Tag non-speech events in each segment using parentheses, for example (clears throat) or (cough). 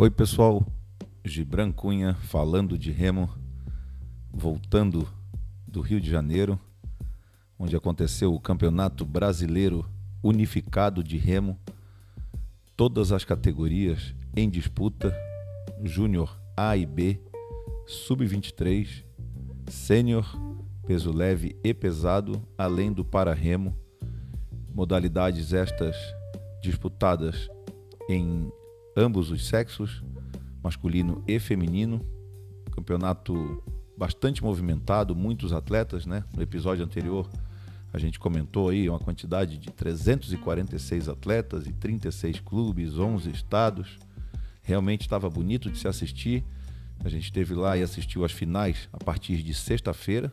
Oi, pessoal. Gibran Cunha falando de remo, voltando do Rio de Janeiro, onde aconteceu o Campeonato Brasileiro Unificado de Remo. Todas as categorias em disputa: Júnior A e B, Sub-23, Sênior, peso leve e pesado, além do para-remo. Modalidades estas disputadas em ambos os sexos, masculino e feminino. Campeonato bastante movimentado, muitos atletas, né? No episódio anterior a gente comentou aí uma quantidade de 346 atletas e 36 clubes, 11 estados. Realmente estava bonito de se assistir. A gente esteve lá e assistiu as finais a partir de sexta-feira.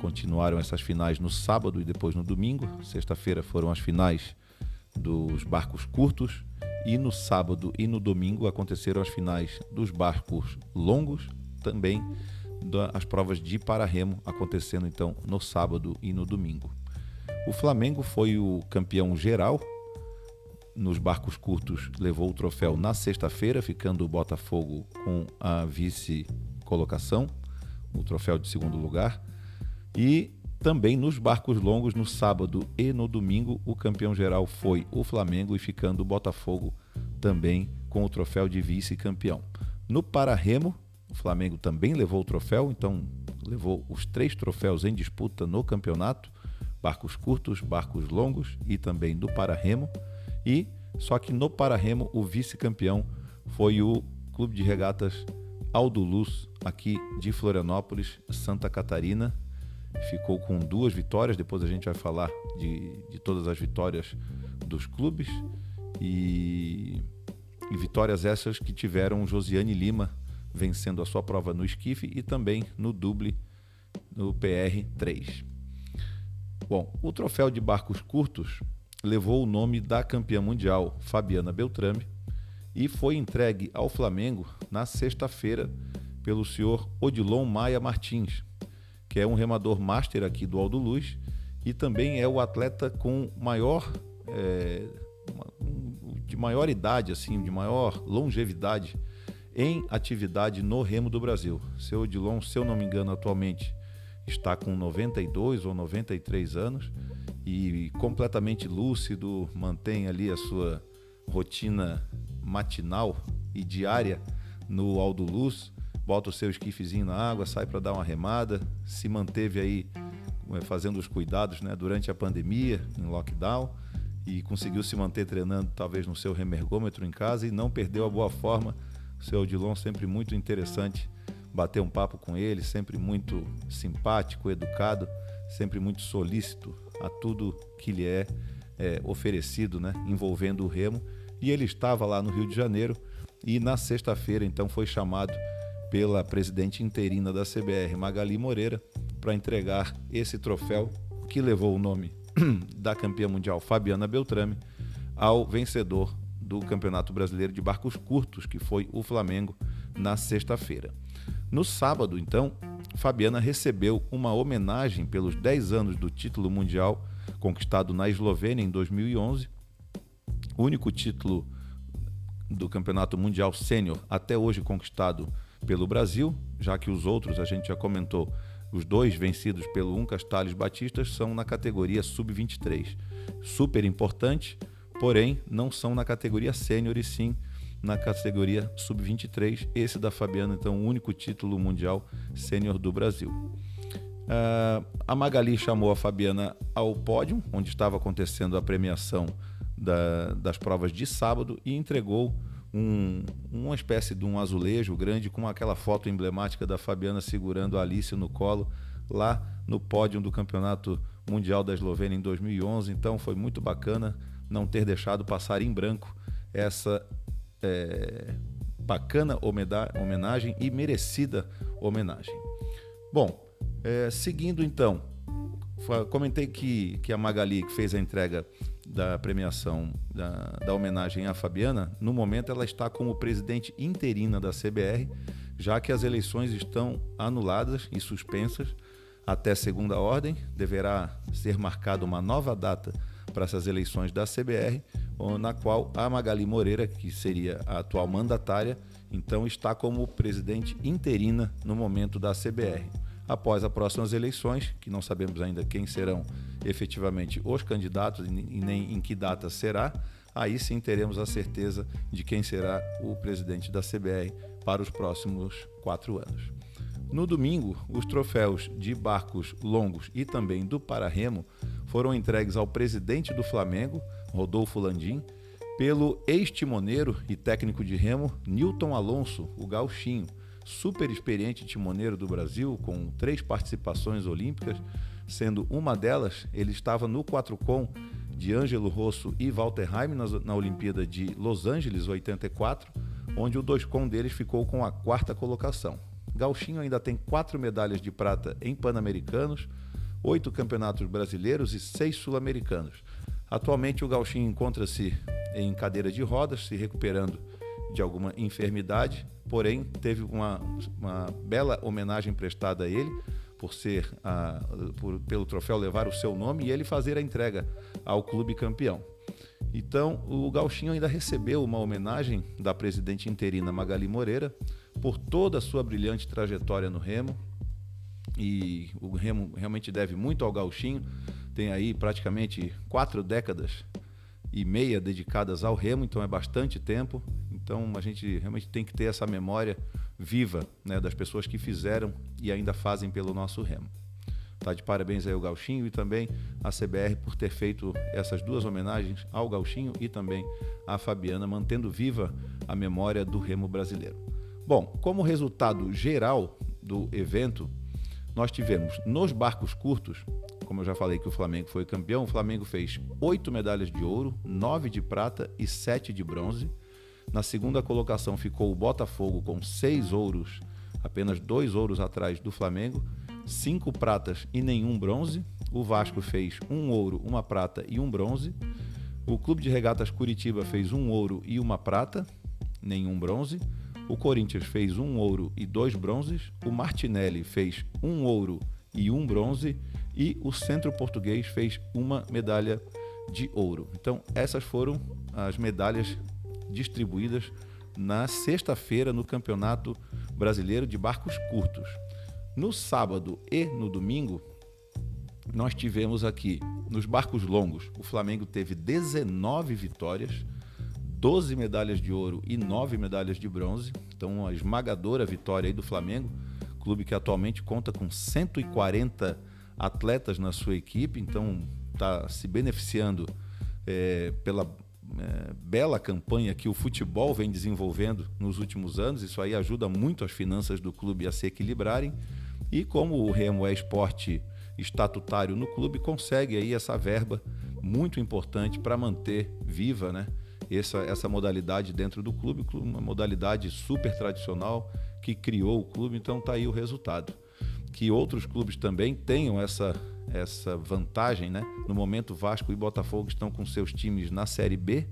Continuaram essas finais no sábado e depois no domingo. Sexta-feira foram as finais dos barcos curtos e no sábado e no domingo aconteceram as finais dos barcos longos, também as provas de para-remo acontecendo então no sábado e no domingo. O Flamengo foi o campeão geral nos barcos curtos, levou o troféu na sexta-feira, ficando o Botafogo com a vice-colocação, o troféu de segundo lugar. E também nos barcos longos, no sábado e no domingo, o campeão geral foi o Flamengo e ficando o Botafogo também com o troféu de vice-campeão. No para-remo, o Flamengo também levou o troféu, então levou os três troféus em disputa no campeonato: barcos curtos, barcos longos e também do para-remo. E só que no para-remo o vice-campeão foi o Clube de Regatas Aldo Luz, aqui de Florianópolis, Santa Catarina, ficou com duas vitórias. Depois a gente vai falar de, de todas as vitórias dos clubes. E, e vitórias essas que tiveram Josiane Lima vencendo a sua prova no esquife e também no duble no PR3. Bom, o troféu de barcos curtos levou o nome da campeã mundial Fabiana Beltrame e foi entregue ao Flamengo na sexta-feira pelo senhor Odilon Maia Martins, que é um remador master aqui do Aldo Luz e também é o atleta com maior é, de maior idade, assim, de maior longevidade em atividade no remo do Brasil. Seu Odilon, se eu não me engano, atualmente está com 92 ou 93 anos e completamente lúcido, mantém ali a sua rotina matinal e diária no Aldo Luz bota o seu esquifezinho na água, sai para dar uma remada, se manteve aí eh, fazendo os cuidados né, durante a pandemia, em lockdown, e conseguiu se manter treinando talvez no seu remergômetro em casa e não perdeu a boa forma. O seu Odilon sempre muito interessante bater um papo com ele, sempre muito simpático, educado, sempre muito solícito a tudo que lhe é, é oferecido, né, envolvendo o remo. E ele estava lá no Rio de Janeiro e na sexta-feira então foi chamado pela presidente interina da CBR, Magali Moreira, para entregar esse troféu que levou o nome (clears throat) da campeã mundial Fabiana Beltrame ao vencedor do Campeonato Brasileiro de Barcos Curtos, que foi o Flamengo, na sexta-feira. No sábado, então, Fabiana recebeu uma homenagem pelos 10 anos do título mundial conquistado na Eslovênia em 2011, único título do Campeonato Mundial Sênior até hoje conquistado pelo Brasil, já que os outros a gente já comentou, os dois vencidos pelo Uncas Tales Batistas são na categoria sub-23. Super importante, porém não são na categoria sênior e sim na categoria sub-23. Esse da Fabiana, então, o único título mundial sênior do Brasil. Uh, a Magali chamou a Fabiana ao pódio, onde estava acontecendo a premiação da, das provas de sábado, e entregou um, uma espécie de um azulejo grande com aquela foto emblemática da Fabiana segurando a Alice no colo lá no pódio do Campeonato Mundial da Eslovênia em 2011. Então foi muito bacana não ter deixado passar em branco essa é, bacana homenagem e merecida homenagem. Bom, é, seguindo então, comentei que, que a Magali que fez a entrega da premiação da, da homenagem à Fabiana, no momento ela está como presidente interina da CBR, já que as eleições estão anuladas e suspensas até segunda ordem. Deverá ser marcada uma nova data para essas eleições da CBR, na qual a Magali Moreira, que seria a atual mandatária, então está como presidente interina no momento da CBR. Após as próximas eleições, que não sabemos ainda quem serão efetivamente os candidatos e nem em que data será, aí sim teremos a certeza de quem será o presidente da CBR para os próximos quatro anos. No domingo, os troféus de barcos longos e também do Pararremo foram entregues ao presidente do Flamengo, Rodolfo Landim, pelo ex-timoneiro e técnico de remo Newton Alonso, o gauchinho, super experiente timoneiro do Brasil, com três participações olímpicas, sendo uma delas, ele estava no 4 com de Ângelo Rosso e Walter Heim na, na Olimpíada de Los Angeles 84, onde o 2 com deles ficou com a quarta colocação. Gauchinho ainda tem quatro medalhas de prata em Pan-Americanos, oito campeonatos brasileiros e seis sul-americanos. Atualmente, o Gauchinho encontra-se em cadeira de rodas, se recuperando de alguma enfermidade, porém, teve uma, uma bela homenagem prestada a ele por ser a, por, pelo troféu levar o seu nome e ele fazer a entrega ao clube campeão. Então, o Gauchinho ainda recebeu uma homenagem da presidente interina Magali Moreira por toda a sua brilhante trajetória no remo. E o remo realmente deve muito ao Gauchinho. Tem aí praticamente quatro décadas e meia dedicadas ao remo, então é bastante tempo. Então a gente realmente tem que ter essa memória viva né, das pessoas que fizeram e ainda fazem pelo nosso remo. Tá de parabéns aí ao Gauchinho e também à CBR por ter feito essas duas homenagens ao Gauchinho e também à Fabiana, mantendo viva a memória do remo brasileiro. Bom, como resultado geral do evento, nós tivemos nos barcos curtos, como eu já falei que o Flamengo foi campeão, o Flamengo fez oito medalhas de ouro, nove de prata e sete de bronze. Na segunda colocação ficou o Botafogo com seis ouros, apenas dois ouros atrás do Flamengo, cinco pratas e nenhum bronze. O Vasco fez um ouro, uma prata e um bronze. O Clube de Regatas Curitiba fez um ouro e uma prata, nenhum bronze. O Corinthians fez um ouro e dois bronzes. O Martinelli fez um ouro e um bronze. E o Centro Português fez uma medalha de ouro. Então, essas foram as medalhas distribuídas na sexta-feira no Campeonato Brasileiro de Barcos Curtos. No sábado e no domingo, nós tivemos aqui nos barcos longos, o Flamengo teve 19 vitórias, 12 medalhas de ouro e 9 medalhas de bronze. Então, uma esmagadora vitória aí do Flamengo, clube que atualmente conta com 140 atletas na sua equipe, então está se beneficiando é, pela é, bela campanha que o futebol vem desenvolvendo nos últimos anos. Isso aí ajuda muito as finanças do clube a se equilibrarem. E como o Remo é esporte estatutário no clube, consegue aí essa verba muito importante para manter viva, né? essa, essa modalidade dentro do clube, uma modalidade super tradicional que criou o clube, então está aí o resultado. Que outros clubes também tenham essa, essa vantagem, né? No momento, Vasco e Botafogo estão com seus times na Série B,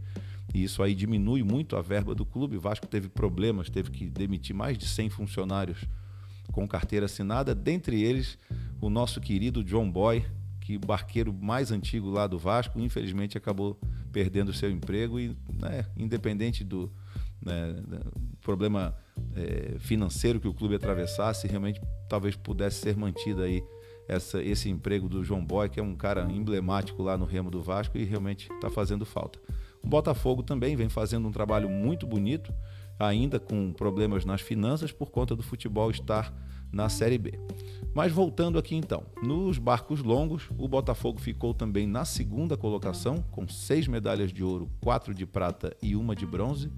e isso aí diminui muito a verba do clube. O Vasco teve problemas, teve que demitir mais de 100 funcionários com carteira assinada, dentre eles o nosso querido John Boy, que barqueiro mais antigo lá do Vasco, infelizmente acabou perdendo seu emprego e, né, independente do né, problema é, financeiro que o clube atravessasse, realmente talvez pudesse ser mantido aí essa, esse emprego do João Boy, que é um cara emblemático lá no remo do Vasco e realmente está fazendo falta. O Botafogo também vem fazendo um trabalho muito bonito, ainda com problemas nas finanças por conta do futebol estar na Série B. Mas voltando aqui então, nos barcos longos, o Botafogo ficou também na segunda colocação, com seis medalhas de ouro, quatro de prata e uma de bronze.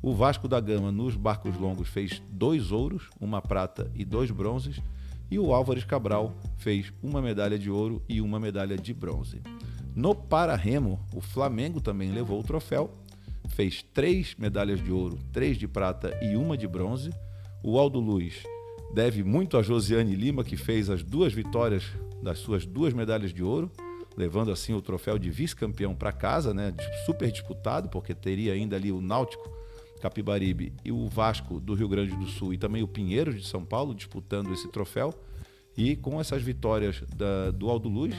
O Vasco da Gama nos barcos longos fez dois ouros, uma prata e dois bronzes. E o Álvares Cabral fez uma medalha de ouro e uma medalha de bronze. No para-remo, o Flamengo também levou o troféu, fez três medalhas de ouro, três de prata e uma de bronze. O Aldo Luz deve muito a Josiane Lima, que fez as duas vitórias das suas duas medalhas de ouro, levando assim o troféu de vice-campeão para casa, né? Super disputado, porque teria ainda ali o Náutico Capibaribe e o Vasco do Rio Grande do Sul e também o Pinheiros de São Paulo disputando esse troféu. E com essas vitórias da, do Aldo Luz,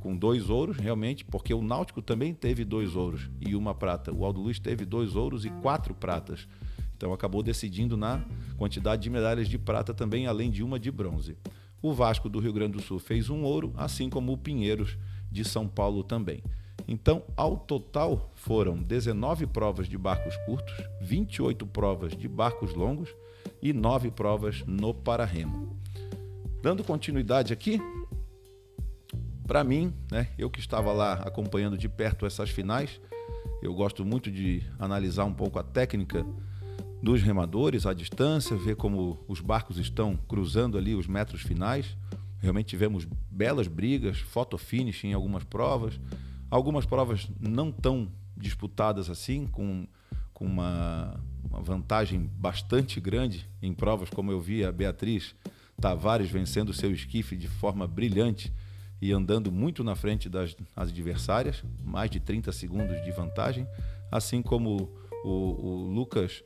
com dois ouros, realmente, porque o Náutico também teve dois ouros e uma prata. O Aldo Luiz teve dois ouros e quatro pratas. Então acabou decidindo na quantidade de medalhas de prata também, além de uma de bronze. O Vasco do Rio Grande do Sul fez um ouro, assim como o Pinheiros de São Paulo também. Então, ao total, foram 19 provas de barcos curtos, 28 provas de barcos longos e 9 provas no para-remo. Dando continuidade aqui, para mim, né, eu que estava lá acompanhando de perto essas finais, eu gosto muito de analisar um pouco a técnica dos remadores, a distância, ver como os barcos estão cruzando ali os metros finais. Realmente tivemos belas brigas, photo finish em algumas provas, algumas provas não tão disputadas assim, com, com uma, uma vantagem bastante grande em provas, como eu vi a Beatriz Tavares vencendo seu esquife de forma brilhante e andando muito na frente das adversárias, mais de 30 segundos de vantagem, assim como o, o Lucas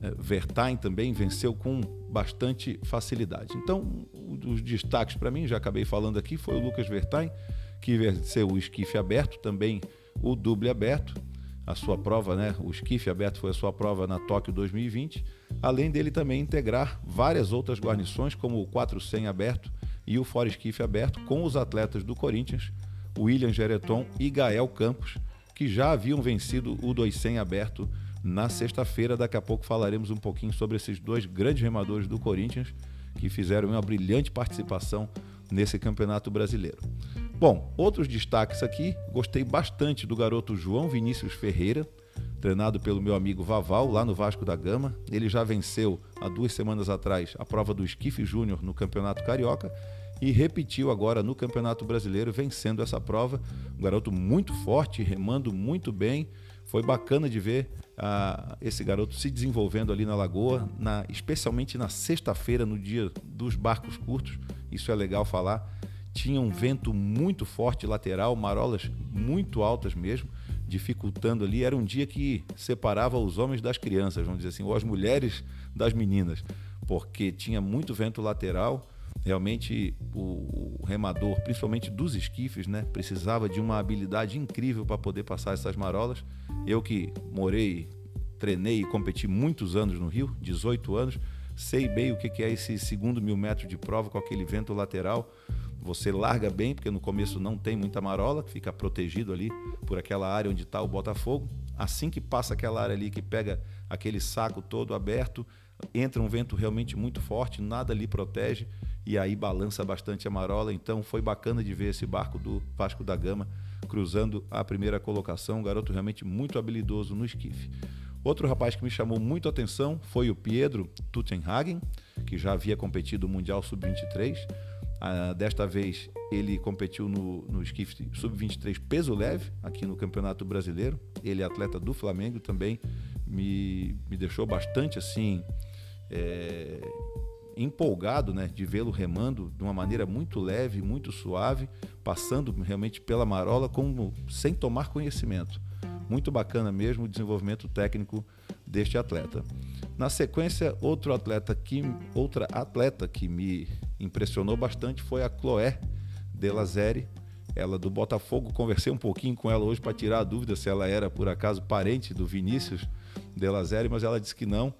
eh, Vertain também venceu com bastante facilidade. Então, os destaques para mim, já acabei falando aqui, foi o Lucas Vertain, que venceu o esquife aberto, também o duble aberto, a sua prova, né? O esquife aberto foi a sua prova na Tóquio 2020, além dele também integrar várias outras guarnições, como o 400 aberto e o Fora Esquife aberto, com os atletas do Corinthians, William Gereton e Gael Campos, que já haviam vencido o 200 aberto na sexta-feira. Daqui a pouco falaremos um pouquinho sobre esses dois grandes remadores do Corinthians que fizeram uma brilhante participação nesse campeonato brasileiro. Bom, outros destaques aqui, gostei bastante do garoto João Vinícius Ferreira, treinado pelo meu amigo Vaval, lá no Vasco da Gama. Ele já venceu há duas semanas atrás a prova do Esquife Júnior no Campeonato Carioca e repetiu agora no Campeonato Brasileiro, vencendo essa prova. Um garoto muito forte, remando muito bem. Foi bacana de ver uh, esse garoto se desenvolvendo ali na Lagoa, na, especialmente na sexta-feira, no dia dos barcos curtos. Isso é legal falar. Tinha um vento muito forte lateral, marolas muito altas mesmo, dificultando ali. Era um dia que separava os homens das crianças, vamos dizer assim, ou as mulheres das meninas, porque tinha muito vento lateral Realmente o, remador, principalmente dos esquifes, né, precisava de uma habilidade incrível para poder passar essas marolas. Eu que morei, treinei e competi muitos anos no Rio, 18 anos, sei bem o que é esse segundo mil metros de prova com aquele vento lateral. Você larga bem, porque no começo não tem muita marola, fica protegido ali por aquela área onde está o Botafogo. Assim que passa aquela área ali que pega aquele saco todo aberto, entra um vento realmente muito forte, nada ali protege e aí balança bastante a marola. Então foi bacana de ver esse barco do Vasco da Gama cruzando a primeira colocação, um garoto realmente muito habilidoso no esquife. Outro rapaz que me chamou muito a atenção foi o Pedro Tuttenhagen, que já havia competido no Mundial Sub-23. Ah, desta vez ele competiu no, no esquife Sub-23 peso leve, aqui no Campeonato Brasileiro. Ele é atleta do Flamengo também, me, me deixou bastante assim é, empolgado né, de vê-lo remando de uma maneira muito leve, muito suave, passando realmente pela marola como, sem tomar conhecimento. Muito bacana mesmo o desenvolvimento técnico deste atleta. Na sequência, outro atleta que, outra atleta que me impressionou bastante foi a Chloé Delazere, ela do Botafogo. Conversei um pouquinho com ela hoje para tirar a dúvida se ela era por acaso parente do Vinícius Delazere, mas ela disse que não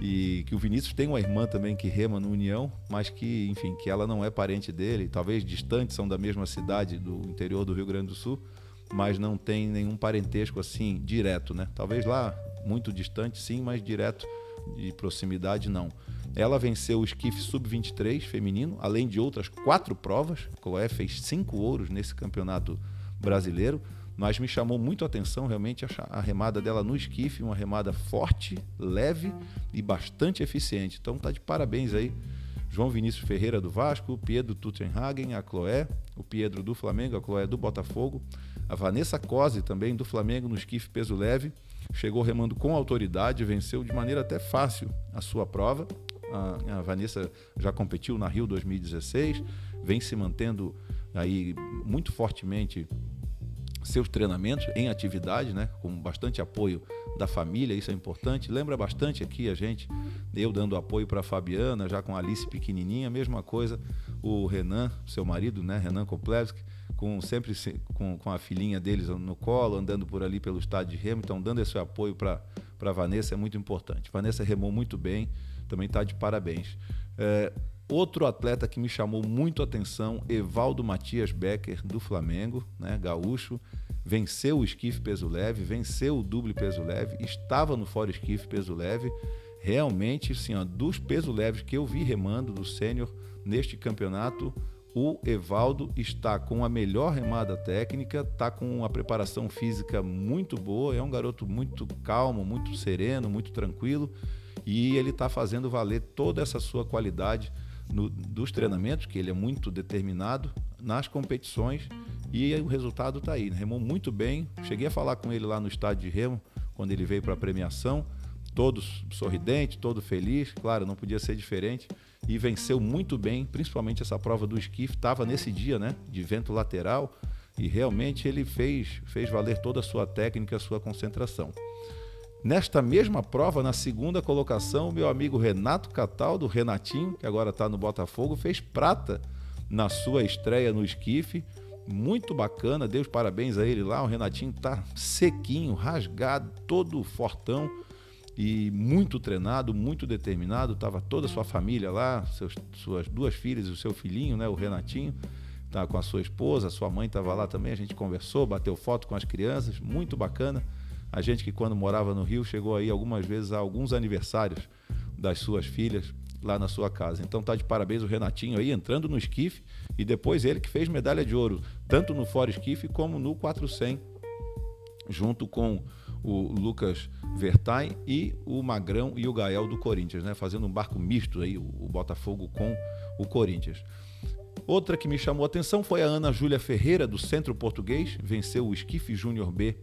e que o Vinícius tem uma irmã também que rema no União, mas que, enfim, que ela não é parente dele, talvez distantes, são da mesma cidade do interior do Rio Grande do Sul, mas não tem nenhum parentesco assim direto, né? Talvez lá muito distante, sim, mas direto de proximidade não. Ela venceu o esquife sub-23 feminino, além de outras quatro provas. A Chloé fez cinco ouros nesse campeonato brasileiro mas me chamou muito a atenção realmente a remada dela no esquife, uma remada forte, leve e bastante eficiente. Então tá de parabéns aí, João Vinícius Ferreira do Vasco, Pedro Tuttenhagen, a Chloé, o Pedro do Flamengo, a Chloé do Botafogo, a Vanessa Cosi também do Flamengo no esquife peso leve, chegou remando com autoridade, venceu de maneira até fácil a sua prova. A, a Vanessa já competiu na Rio 2016, vem se mantendo aí muito fortemente seus treinamentos em atividade, né, com bastante apoio da família, isso é importante. Lembra bastante aqui a gente, eu dando apoio para a Fabiana, já com a Alice pequenininha, mesma coisa, o Renan, seu marido, né, Renan Koplevski, com sempre com, com a filhinha deles no colo, andando por ali pelo estádio de remo, então dando esse apoio para a Vanessa é muito importante. Vanessa remou muito bem, também está de parabéns. É, outro atleta que me chamou muito a atenção, Evaldo Matias Becker, do Flamengo, né, gaúcho, venceu o esquife peso leve, venceu o duble peso leve, estava no fora esquife peso leve. Realmente, assim, ó, dos peso leves que eu vi remando do sênior neste campeonato, o Evaldo está com a melhor remada técnica, está com uma preparação física muito boa, é um garoto muito calmo, muito sereno, muito tranquilo e ele está fazendo valer toda essa sua qualidade no, dos treinamentos, que ele é muito determinado, nas competições e o resultado está aí. Remou muito bem. Cheguei a falar com ele lá no estádio de remo, quando ele veio para a premiação, todo sorridente, todo feliz, claro, não podia ser diferente e venceu muito bem, principalmente essa prova do esquife, estava nesse dia, né, de vento lateral, e realmente ele fez, fez valer toda a sua técnica, a sua concentração. Nesta mesma prova, na segunda colocação, meu amigo Renato Cataldo, Renatinho, que agora está no Botafogo, fez prata na sua estreia no esquife. Muito bacana, deu os parabéns a ele lá. O Renatinho está sequinho, rasgado, todo fortão e muito treinado, muito determinado. Tava toda a sua família lá, seus, suas duas filhas e o seu filhinho, né, o Renatinho, tá com a sua esposa, a sua mãe estava lá também. A gente conversou, bateu foto com as crianças, muito bacana. A gente que quando morava no Rio chegou aí algumas vezes a alguns aniversários das suas filhas lá na sua casa. Então tá de parabéns o Renatinho aí entrando no esquife e depois ele que fez medalha de ouro, tanto no fora esquife como no 400, junto com o Lucas Vertain e o Magrão e o Gael do Corinthians, né? Fazendo um barco misto aí, o Botafogo com o Corinthians. Outra que me chamou a atenção foi a Ana Júlia Ferreira, do Centro Português, venceu o Esquife Júnior B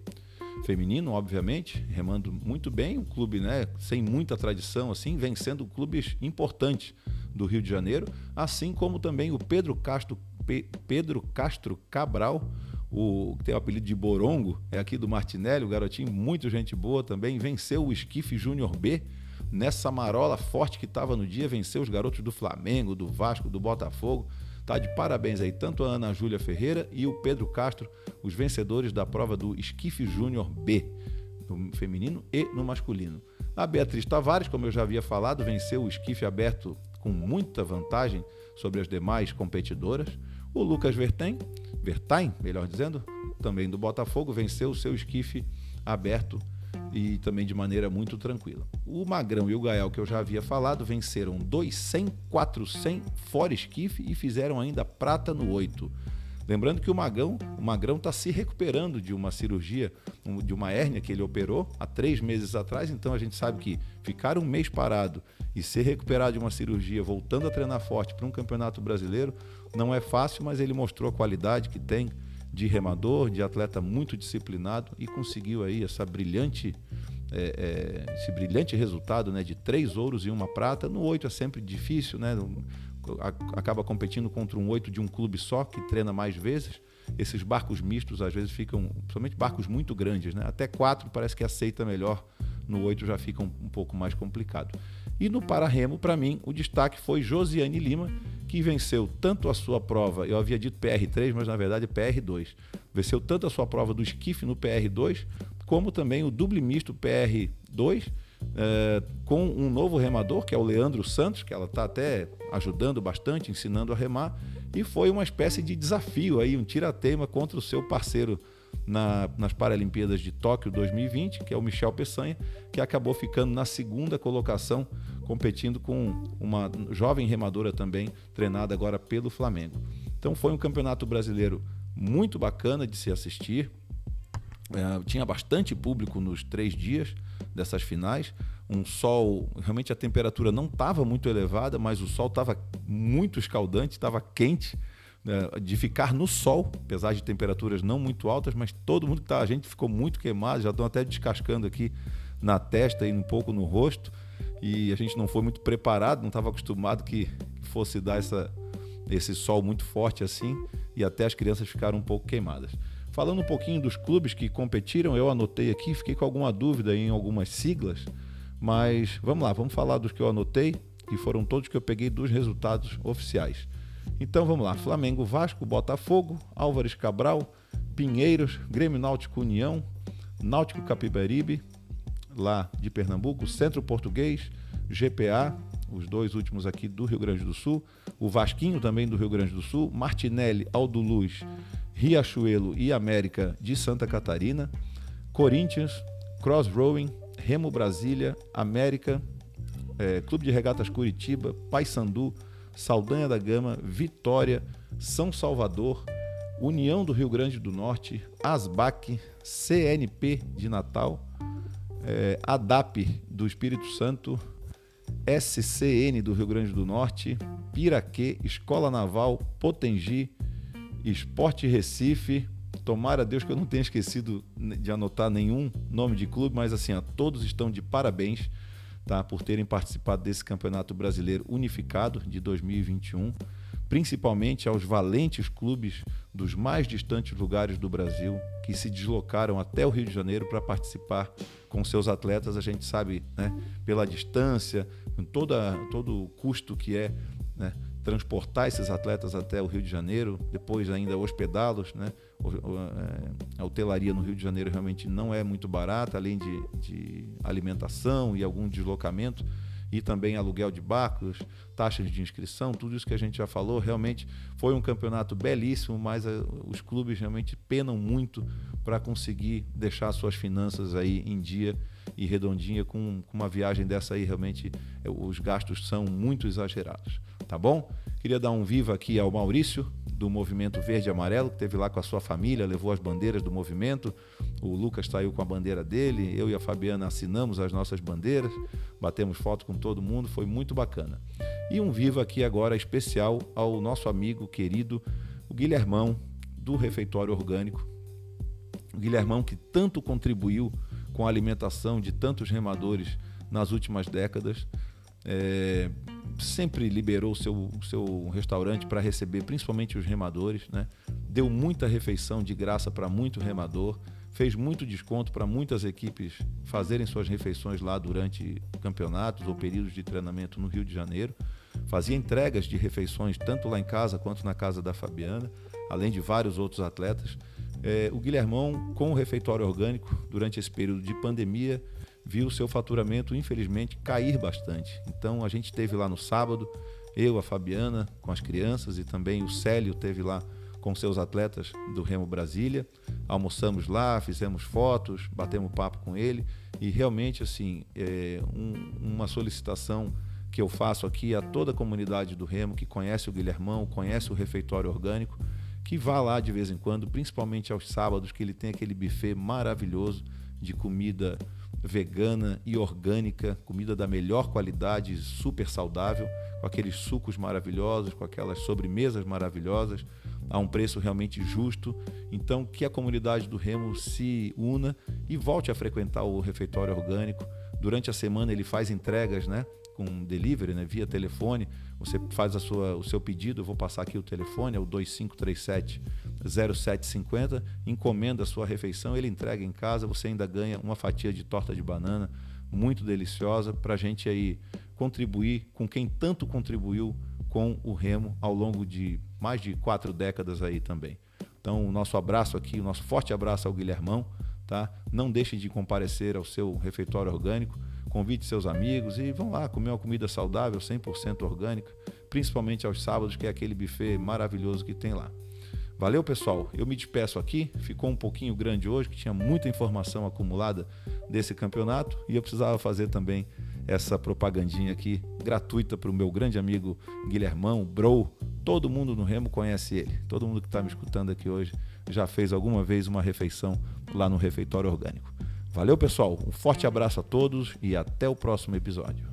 feminino, obviamente, remando muito bem, um clube né, sem muita tradição, assim, vencendo clubes importantes do Rio de Janeiro, assim como também o Pedro Castro, Pedro Castro Cabral, o que tem o apelido de Borongo, é aqui do Martinelli, o garotinho, muito gente boa também, venceu o Esquife Júnior B, nessa marola forte que estava no dia, venceu os garotos do Flamengo, do Vasco, do Botafogo. Tá de parabéns aí, tanto a Ana Júlia Ferreira e o Pedro Castro, os vencedores da prova do Esquife Júnior B, no feminino e no masculino. A Beatriz Tavares, como eu já havia falado, venceu o esquife aberto com muita vantagem sobre as demais competidoras. O Lucas Vertain, Vertain, melhor dizendo, também do Botafogo, venceu o seu esquife aberto e também de maneira muito tranquila. O Magrão e o Gael, que eu já havia falado, venceram 200, 400 fora esquife e fizeram ainda prata no 8. Lembrando que o Magão, o Magrão está se recuperando de uma cirurgia, de uma hérnia que ele operou há três meses atrás, então a gente sabe que ficar um mês parado e ser recuperado de uma cirurgia, voltando a treinar forte para um campeonato brasileiro, não é fácil, mas ele mostrou a qualidade que tem de remador, de atleta muito disciplinado e conseguiu aí essa brilhante, é, é, esse brilhante resultado né, de três ouros e uma prata. No oito é sempre difícil, né? acaba competindo contra um oito de um clube só que treina mais vezes. Esses barcos mistos às vezes ficam, principalmente barcos muito grandes, né? até quatro parece que aceita melhor, no oito já fica um, um pouco mais complicado. E no para-remo, para mim, o destaque foi Josiane Lima, que venceu tanto a sua prova, eu havia dito PR3, mas na verdade é PR2. Venceu tanto a sua prova do esquife no PR2, como também o duble misto PR2, é, com um novo remador, que é o Leandro Santos, que ela está até ajudando bastante, ensinando a remar, e foi uma espécie de desafio aí, um tirateima contra o seu parceiro na, nas Paralimpíadas de Tóquio 2020, que é o Michel Peçanha, que acabou ficando na segunda colocação competindo com uma jovem remadora também, treinada agora pelo Flamengo. Então foi um campeonato brasileiro muito bacana de se assistir. É, tinha bastante público nos três dias dessas finais. Um sol, realmente a temperatura não estava muito elevada, mas o sol estava muito escaldante, estava quente. Né, de ficar no sol, apesar de temperaturas não muito altas, mas todo mundo tá, a gente ficou muito queimado, já estão até descascando aqui na testa e um pouco no rosto e a gente não foi muito preparado, não estava acostumado que fosse dar essa, esse sol muito forte assim e até as crianças ficaram um pouco queimadas. Falando um pouquinho dos clubes que competiram, eu anotei aqui, fiquei com alguma dúvida em algumas siglas, mas vamos lá, vamos falar dos que eu anotei, que foram todos que eu peguei dos resultados oficiais. Então vamos lá: Flamengo, Vasco, Botafogo, Álvares Cabral, Pinheiros, Grêmio Náutico União, Náutico Capibaribe, lá de Pernambuco, Centro Português, GPA, os dois últimos aqui do Rio Grande do Sul, o Vasquinho também do Rio Grande do Sul, Martinelli, Aldo Luz, Riachuelo e América de Santa Catarina, Corinthians, Cross Rowing, Remo Brasília, América, é, Clube de Regatas Curitiba, Paysandu, Saldanha da Gama, Vitória, São Salvador, União do Rio Grande do Norte, ASBAC, CNP de Natal, é, ADAP do Espírito Santo, SCN do Rio Grande do Norte, Piraquê, Escola Naval, Potengi, Esporte Recife. Tomara Deus que eu não tenha esquecido de anotar nenhum nome de clube, mas assim, ó, todos estão de parabéns tá, por terem participado desse Campeonato Brasileiro Unificado de 2021 principalmente aos valentes clubes dos mais distantes lugares do Brasil que se deslocaram até o Rio de Janeiro para participar com seus atletas. A gente sabe, né, pela distância, toda, todo o custo que é né, transportar esses atletas até o Rio de Janeiro, depois ainda hospedá-los. Né? É, a hotelaria no Rio de Janeiro realmente não é muito barata, além de, de alimentação e algum deslocamento e também aluguel de barcos, taxas de inscrição, tudo isso que a gente já falou. Realmente foi um campeonato belíssimo, mas eh, os clubes realmente penam muito para conseguir deixar suas finanças aí em dia e redondinha com, com uma viagem dessa aí. Realmente eh, os gastos são muito exagerados, tá bom? Queria dar um viva aqui ao Maurício, do Movimento Verde e Amarelo, que esteve lá com a sua família, levou as bandeiras do movimento. O Lucas saiu com a bandeira dele, eu e a Fabiana assinamos as nossas bandeiras, batemos foto com todo mundo, foi muito bacana. E um viva aqui agora especial ao nosso amigo querido, o Guilhermão, do Refeitório Orgânico. O Guilhermão que tanto contribuiu com a alimentação de tantos remadores nas últimas décadas. É, sempre liberou seu, seu restaurante para receber principalmente os remadores, né? deu muita refeição de graça para muito remador, fez muito desconto para muitas equipes fazerem suas refeições lá durante campeonatos ou períodos de treinamento no Rio de Janeiro. Fazia entregas de refeições tanto lá em casa quanto na casa da Fabiana, além de vários outros atletas. É, o Guilhermão, com o refeitório orgânico, durante esse período de pandemia, viu seu faturamento, infelizmente, cair bastante. Então a gente teve lá no sábado, eu, a Fabiana, com as crianças e também o Célio teve lá com seus atletas do Remo Brasília. Almoçamos lá, fizemos fotos, batemos papo com ele e realmente assim é um, uma solicitação que eu faço aqui a toda a comunidade do Remo que conhece o Guilhermão, conhece o refeitório orgânico, que vá lá de vez em quando, principalmente aos sábados, que ele tem aquele buffet maravilhoso de comida vegana e orgânica, comida da melhor qualidade, super saudável, com aqueles sucos maravilhosos, com aquelas sobremesas maravilhosas, a um preço realmente justo. Então, que a comunidade do Remo se una e volte a frequentar o refeitório orgânico. Durante a semana ele faz entregas, né? Com delivery, né, via telefone, você faz a sua, o seu pedido, eu vou passar aqui o telefone, é o 2537 0750, encomenda a sua refeição, ele entrega em casa, você ainda ganha uma fatia de torta de banana muito deliciosa para a gente aí contribuir com quem tanto contribuiu com o remo ao longo de mais de quatro décadas aí também. Então, o nosso abraço aqui, o nosso forte abraço ao Guilhermão, tá? Não deixem de comparecer ao seu refeitório orgânico convide seus amigos e vão lá comer uma comida saudável, 100% orgânica, principalmente aos sábados, que é aquele buffet maravilhoso que tem lá. Valeu, pessoal. Eu me despeço aqui. Ficou um pouquinho grande hoje, que tinha muita informação acumulada desse campeonato e eu precisava fazer também essa propagandinha aqui gratuita para o meu grande amigo Guilhermão, Bro. Todo mundo no Remo conhece ele. Todo mundo que está me escutando aqui hoje já fez alguma vez uma refeição lá no refeitório orgânico. Valeu, pessoal. Um forte abraço a todos e até o próximo episódio.